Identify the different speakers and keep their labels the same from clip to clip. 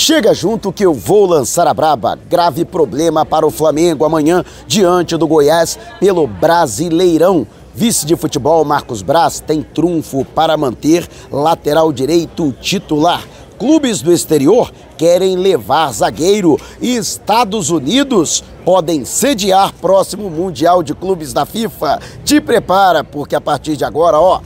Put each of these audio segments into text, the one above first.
Speaker 1: Chega junto que eu vou lançar a braba. Grave problema para o Flamengo amanhã diante do Goiás pelo Brasileirão. Vice de futebol Marcos Braz tem trunfo para manter lateral direito titular. Clubes do exterior querem levar zagueiro e Estados Unidos podem sediar próximo Mundial de Clubes da FIFA. Te prepara, porque a partir de agora, ó,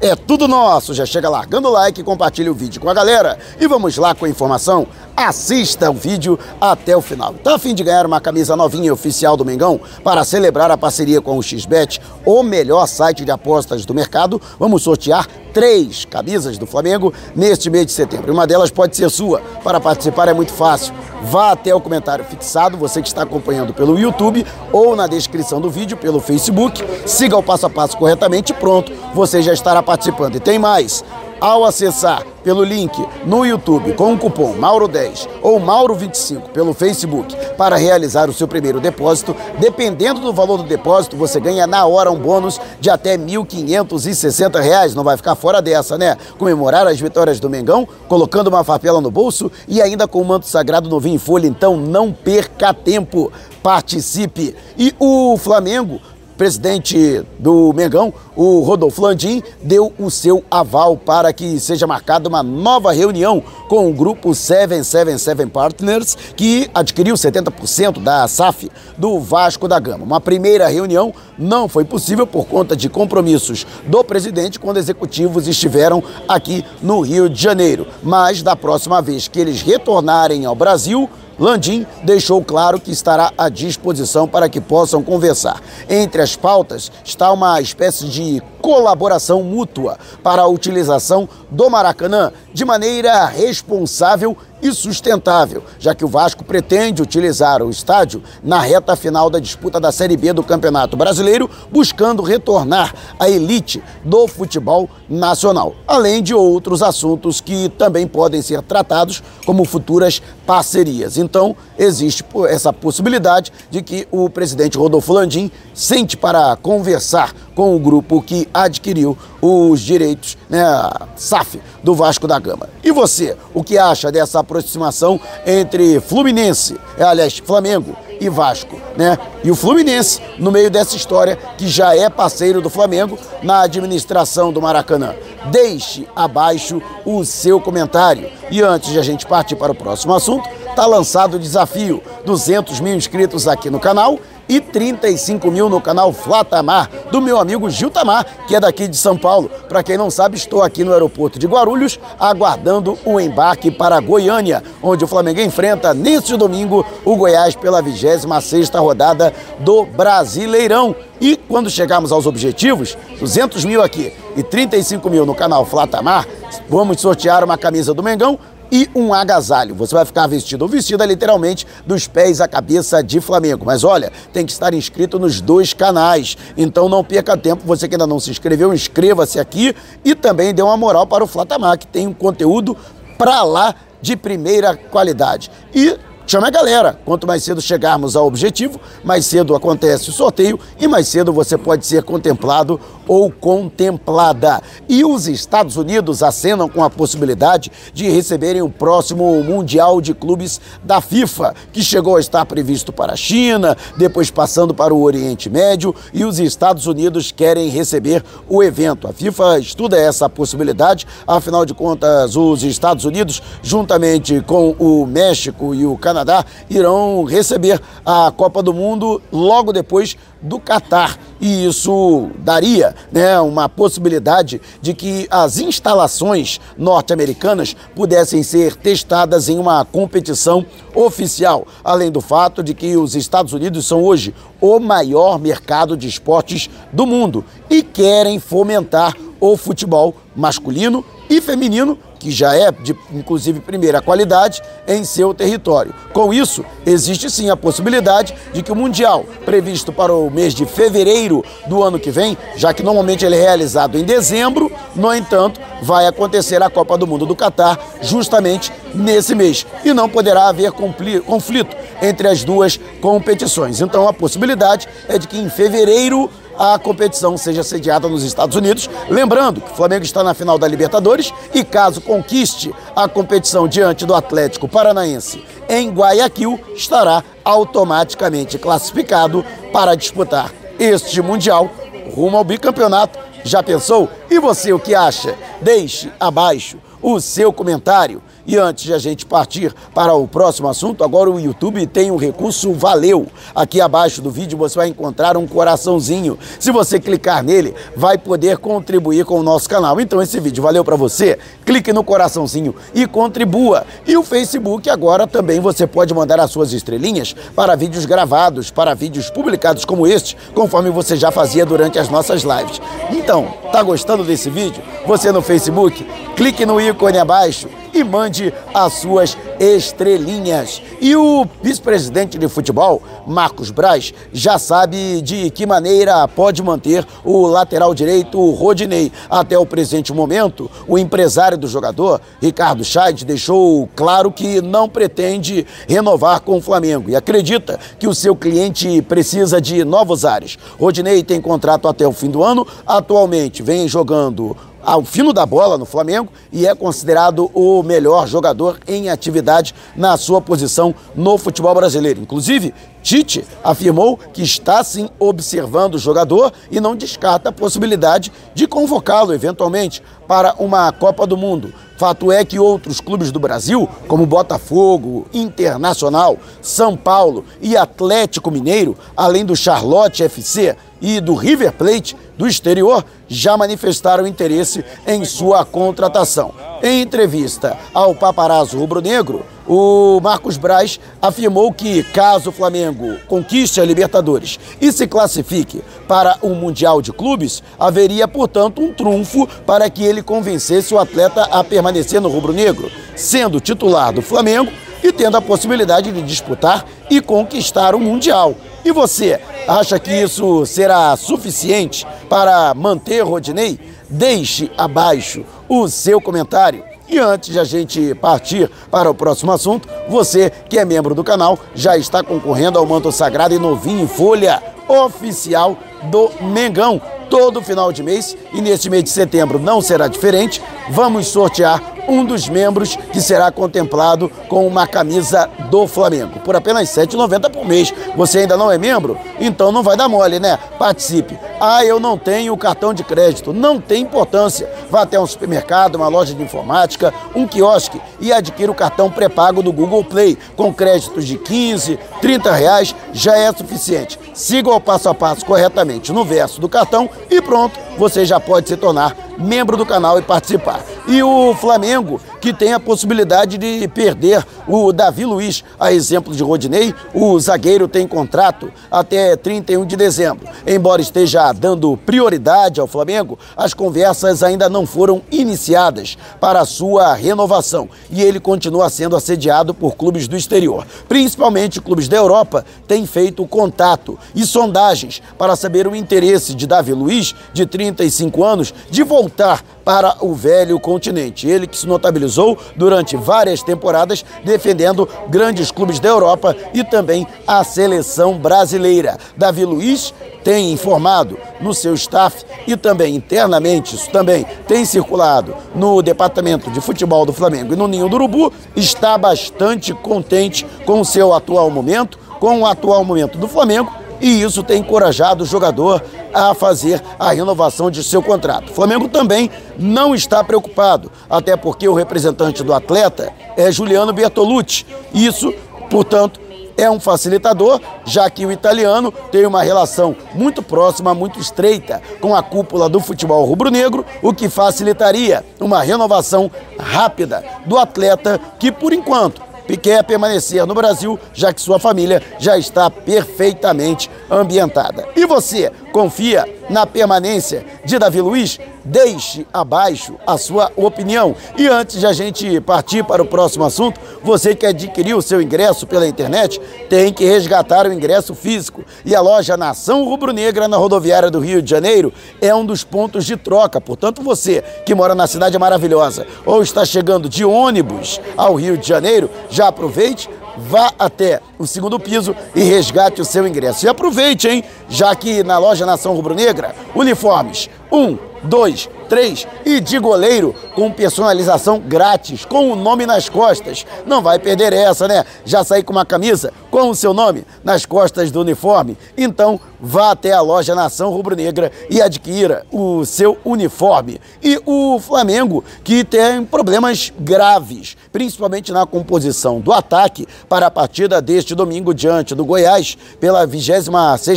Speaker 1: é tudo nosso. Já chega largando o like, compartilha o vídeo com a galera e vamos lá com a informação. Assista o vídeo até o final. Tá a fim de ganhar uma camisa novinha oficial do Mengão para celebrar a parceria com o XBET, o melhor site de apostas do mercado? Vamos sortear três camisas do Flamengo neste mês de setembro. Uma delas pode ser sua. Para participar é muito fácil. Vá até o comentário fixado, você que está acompanhando pelo YouTube ou na descrição do vídeo pelo Facebook. Siga o passo a passo corretamente e pronto, você já estará participando. E tem mais. Ao acessar pelo link no YouTube com o cupom Mauro10 ou Mauro25 pelo Facebook para realizar o seu primeiro depósito, dependendo do valor do depósito, você ganha na hora um bônus de até R$ 1.560. Não vai ficar fora dessa, né? Comemorar as vitórias do Mengão, colocando uma farpela no bolso e ainda com o manto sagrado novinho em folha. Então não perca tempo, participe. E o Flamengo presidente do Mengão, o Rodolfo Landim, deu o seu aval para que seja marcada uma nova reunião com o grupo 777 Partners, que adquiriu 70% da SAF do Vasco da Gama. Uma primeira reunião não foi possível por conta de compromissos do presidente quando executivos estiveram aqui no Rio de Janeiro. Mas da próxima vez que eles retornarem ao Brasil, Landim deixou claro que estará à disposição para que possam conversar. Entre as pautas está uma espécie de colaboração mútua para a utilização do Maracanã de maneira responsável e sustentável, já que o Vasco pretende utilizar o estádio na reta final da disputa da Série B do Campeonato Brasileiro, buscando retornar à elite do futebol nacional, além de outros assuntos que também podem ser tratados como futuras parcerias. Então, existe essa possibilidade de que o presidente Rodolfo Landim sente para conversar com o grupo que adquiriu os direitos, né, SAF do Vasco da Gama. E você, o que acha dessa aproximação entre Fluminense, é, aliás, Flamengo e Vasco, né? E o Fluminense no meio dessa história que já é parceiro do Flamengo na administração do Maracanã. Deixe abaixo o seu comentário. E antes de a gente partir para o próximo assunto, está lançado o desafio: 200 mil inscritos aqui no canal e 35 mil no canal Flatamar, do meu amigo Gil Tamar, que é daqui de São Paulo. Para quem não sabe, estou aqui no aeroporto de Guarulhos, aguardando o embarque para Goiânia, onde o Flamengo enfrenta neste domingo o Goiás pela 26 rodada do Brasileirão. E quando chegarmos aos objetivos, 200 mil aqui e 35 mil no canal Flatamar, vamos sortear uma camisa do Mengão e um agasalho. Você vai ficar vestido ou vestida literalmente dos pés à cabeça de Flamengo. Mas olha, tem que estar inscrito nos dois canais. Então não perca tempo. Você que ainda não se inscreveu, inscreva-se aqui e também dê uma moral para o Flatamar, que tem um conteúdo para lá de primeira qualidade. E Chame a galera. Quanto mais cedo chegarmos ao objetivo, mais cedo acontece o sorteio e mais cedo você pode ser contemplado ou contemplada. E os Estados Unidos acenam com a possibilidade de receberem o próximo Mundial de Clubes da FIFA, que chegou a estar previsto para a China, depois passando para o Oriente Médio, e os Estados Unidos querem receber o evento. A FIFA estuda essa possibilidade, afinal de contas, os Estados Unidos, juntamente com o México e o Canadá, Canadá irão receber a Copa do Mundo logo depois do Catar. E isso daria né, uma possibilidade de que as instalações norte-americanas pudessem ser testadas em uma competição oficial, além do fato de que os Estados Unidos são hoje o maior mercado de esportes do mundo e querem fomentar o futebol masculino e feminino que já é de inclusive primeira qualidade em seu território. Com isso, existe sim a possibilidade de que o Mundial, previsto para o mês de fevereiro do ano que vem, já que normalmente ele é realizado em dezembro, no entanto, vai acontecer a Copa do Mundo do Catar justamente nesse mês e não poderá haver conflito entre as duas competições. Então a possibilidade é de que em fevereiro a competição seja sediada nos Estados Unidos. Lembrando que o Flamengo está na final da Libertadores e caso conquiste a competição diante do Atlético Paranaense em Guayaquil, estará automaticamente classificado para disputar este Mundial rumo ao bicampeonato. Já pensou? E você o que acha? Deixe abaixo o seu comentário. E antes de a gente partir para o próximo assunto, agora o YouTube tem um recurso Valeu. Aqui abaixo do vídeo você vai encontrar um coraçãozinho. Se você clicar nele, vai poder contribuir com o nosso canal. Então esse vídeo valeu para você? Clique no coraçãozinho e contribua. E o Facebook agora também você pode mandar as suas estrelinhas para vídeos gravados, para vídeos publicados como este, conforme você já fazia durante as nossas lives. Então, tá gostando desse vídeo? Você no Facebook, clique no ícone abaixo e mande as suas estrelinhas. E o vice-presidente de futebol, Marcos Braz, já sabe de que maneira pode manter o lateral direito Rodinei. Até o presente momento, o empresário do jogador, Ricardo Scheid, deixou claro que não pretende renovar com o Flamengo e acredita que o seu cliente precisa de novos ares. Rodinei tem contrato até o fim do ano, atualmente vem jogando ao fino da bola no Flamengo e é considerado o melhor jogador em atividade na sua posição no futebol brasileiro. Inclusive, Tite afirmou que está sim observando o jogador e não descarta a possibilidade de convocá-lo eventualmente para uma Copa do Mundo. Fato é que outros clubes do Brasil, como Botafogo, Internacional, São Paulo e Atlético Mineiro, além do Charlotte FC e do River Plate do exterior, já manifestaram interesse em sua contratação. Em entrevista ao paparazzo rubro-negro, o Marcos Braz afirmou que, caso o Flamengo conquiste a Libertadores e se classifique para o Mundial de Clubes, haveria, portanto, um trunfo para que ele convencesse o atleta a permanecer no rubro-negro, sendo titular do Flamengo e tendo a possibilidade de disputar e conquistar o Mundial. E você, acha que isso será suficiente para manter Rodinei? Deixe abaixo o seu comentário. E antes de a gente partir para o próximo assunto, você que é membro do canal já está concorrendo ao manto sagrado e novinho em folha oficial do Mengão. Todo final de mês e neste mês de setembro não será diferente. Vamos sortear um dos membros que será contemplado com uma camisa do Flamengo por apenas R$ 7,90 por mês. Você ainda não é membro? Então não vai dar mole, né? Participe. Ah, eu não tenho cartão de crédito. Não tem importância. Vá até um supermercado, uma loja de informática, um quiosque e adquira o cartão pré-pago do Google Play com créditos de 15, 30 reais já é suficiente. Siga o passo a passo corretamente no verso do cartão e pronto, você já pode se tornar membro do canal e participar. E o Flamengo, que tem a possibilidade de perder o Davi Luiz, a exemplo de Rodinei, o zagueiro tem contrato até 31 de dezembro. Embora esteja dando prioridade ao Flamengo, as conversas ainda não foram iniciadas para a sua renovação e ele continua sendo assediado por clubes do exterior. Principalmente clubes da Europa têm feito contato e sondagens para saber o interesse de Davi Luiz, de 35 anos, de voltar para o velho continente. Ele que se notabilizou durante várias temporadas defendendo grandes clubes da Europa e também a seleção brasileira. Davi Luiz tem informado no seu staff e também internamente, isso também tem circulado no departamento de futebol do Flamengo e no Ninho do Urubu, está bastante contente com o seu atual momento, com o atual momento do Flamengo e isso tem encorajado o jogador a fazer a renovação de seu contrato. O Flamengo também não está preocupado, até porque o representante do atleta é Juliano Bertolucci. Isso, portanto, é um facilitador, já que o italiano tem uma relação muito próxima, muito estreita com a cúpula do futebol rubro-negro, o que facilitaria uma renovação rápida do atleta que, por enquanto, quer permanecer no Brasil, já que sua família já está perfeitamente ambientada. E você, confia na permanência de Davi Luiz? Deixe abaixo a sua opinião. E antes de a gente partir para o próximo assunto, você que adquiriu o seu ingresso pela internet tem que resgatar o ingresso físico. E a loja Nação Rubro-Negra na rodoviária do Rio de Janeiro é um dos pontos de troca. Portanto, você que mora na cidade maravilhosa ou está chegando de ônibus ao Rio de Janeiro, já aproveite vá até o segundo piso e resgate o seu ingresso. E aproveite, hein? Já que na loja Nação Rubro-Negra, uniformes, um, dois, três e de goleiro com personalização grátis, com o nome nas costas. Não vai perder essa, né? Já sair com uma camisa com o seu nome nas costas do uniforme. Então vá até a loja Nação Rubro-Negra e adquira o seu uniforme. E o Flamengo, que tem problemas graves, principalmente na composição do ataque para a partida deste domingo diante do Goiás, pela 26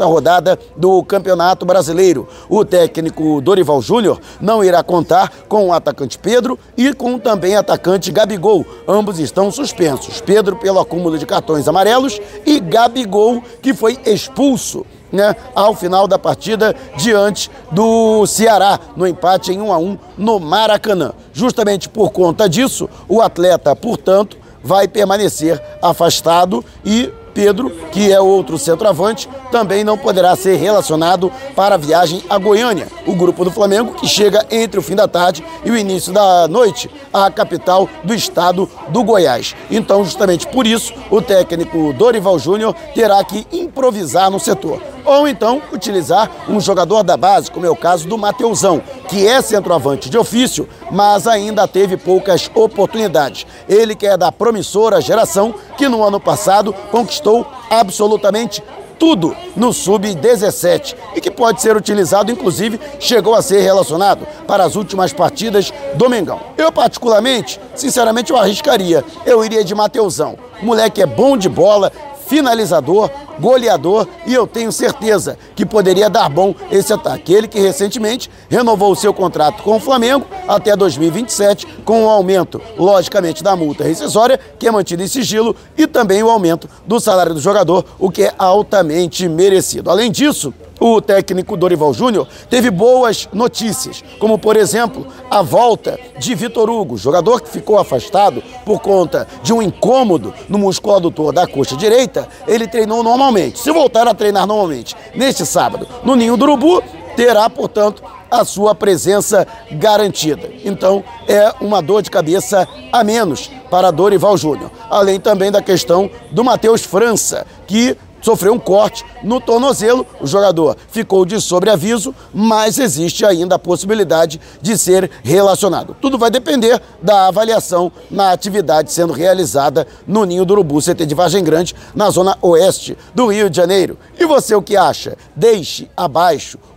Speaker 1: rodada do Campeonato Brasileiro. O técnico Dorival Júnior não irá contar com o atacante Pedro e com também atacante Gabigol. Ambos estão suspensos. Pedro pelo acúmulo de cartões amarelos e Gabigol que foi expulso né, ao final da partida diante do Ceará, no empate em 1 a 1 no Maracanã. Justamente por conta disso, o atleta, portanto, vai permanecer afastado e Pedro, que é outro centroavante, também não poderá ser relacionado para a viagem a Goiânia, o grupo do Flamengo que chega entre o fim da tarde e o início da noite à capital do estado do Goiás. Então, justamente por isso, o técnico Dorival Júnior terá que improvisar no setor ou então utilizar um jogador da base, como é o caso do Mateusão, que é centroavante de ofício, mas ainda teve poucas oportunidades. Ele que é da promissora geração que no ano passado conquistou absolutamente tudo no sub-17 e que pode ser utilizado, inclusive chegou a ser relacionado para as últimas partidas do Mengão. Eu, particularmente, sinceramente, eu arriscaria. Eu iria de Mateusão. Moleque é bom de bola, finalizador, goleador e eu tenho certeza que poderia dar bom esse ataque. Ele que recentemente renovou o seu contrato com o Flamengo até 2027, com o aumento, logicamente, da multa rescisória, que é mantida em sigilo, e também o aumento do salário do jogador, o que é altamente merecido. Além disso, o técnico Dorival Júnior teve boas notícias, como por exemplo a volta de Vitor Hugo, jogador que ficou afastado por conta de um incômodo no músculo adutor da coxa direita. Ele treinou normalmente. Se voltar a treinar normalmente neste sábado no Ninho do Urubu, terá, portanto, a sua presença garantida. Então, é uma dor de cabeça a menos para Dorival Júnior. Além também da questão do Matheus França, que sofreu um corte no tornozelo. O jogador ficou de sobreaviso, mas existe ainda a possibilidade de ser relacionado. Tudo vai depender da avaliação na atividade sendo realizada no Ninho do Urubu, CT de Vargem Grande, na zona oeste do Rio de Janeiro. E você o que acha? Deixe abaixo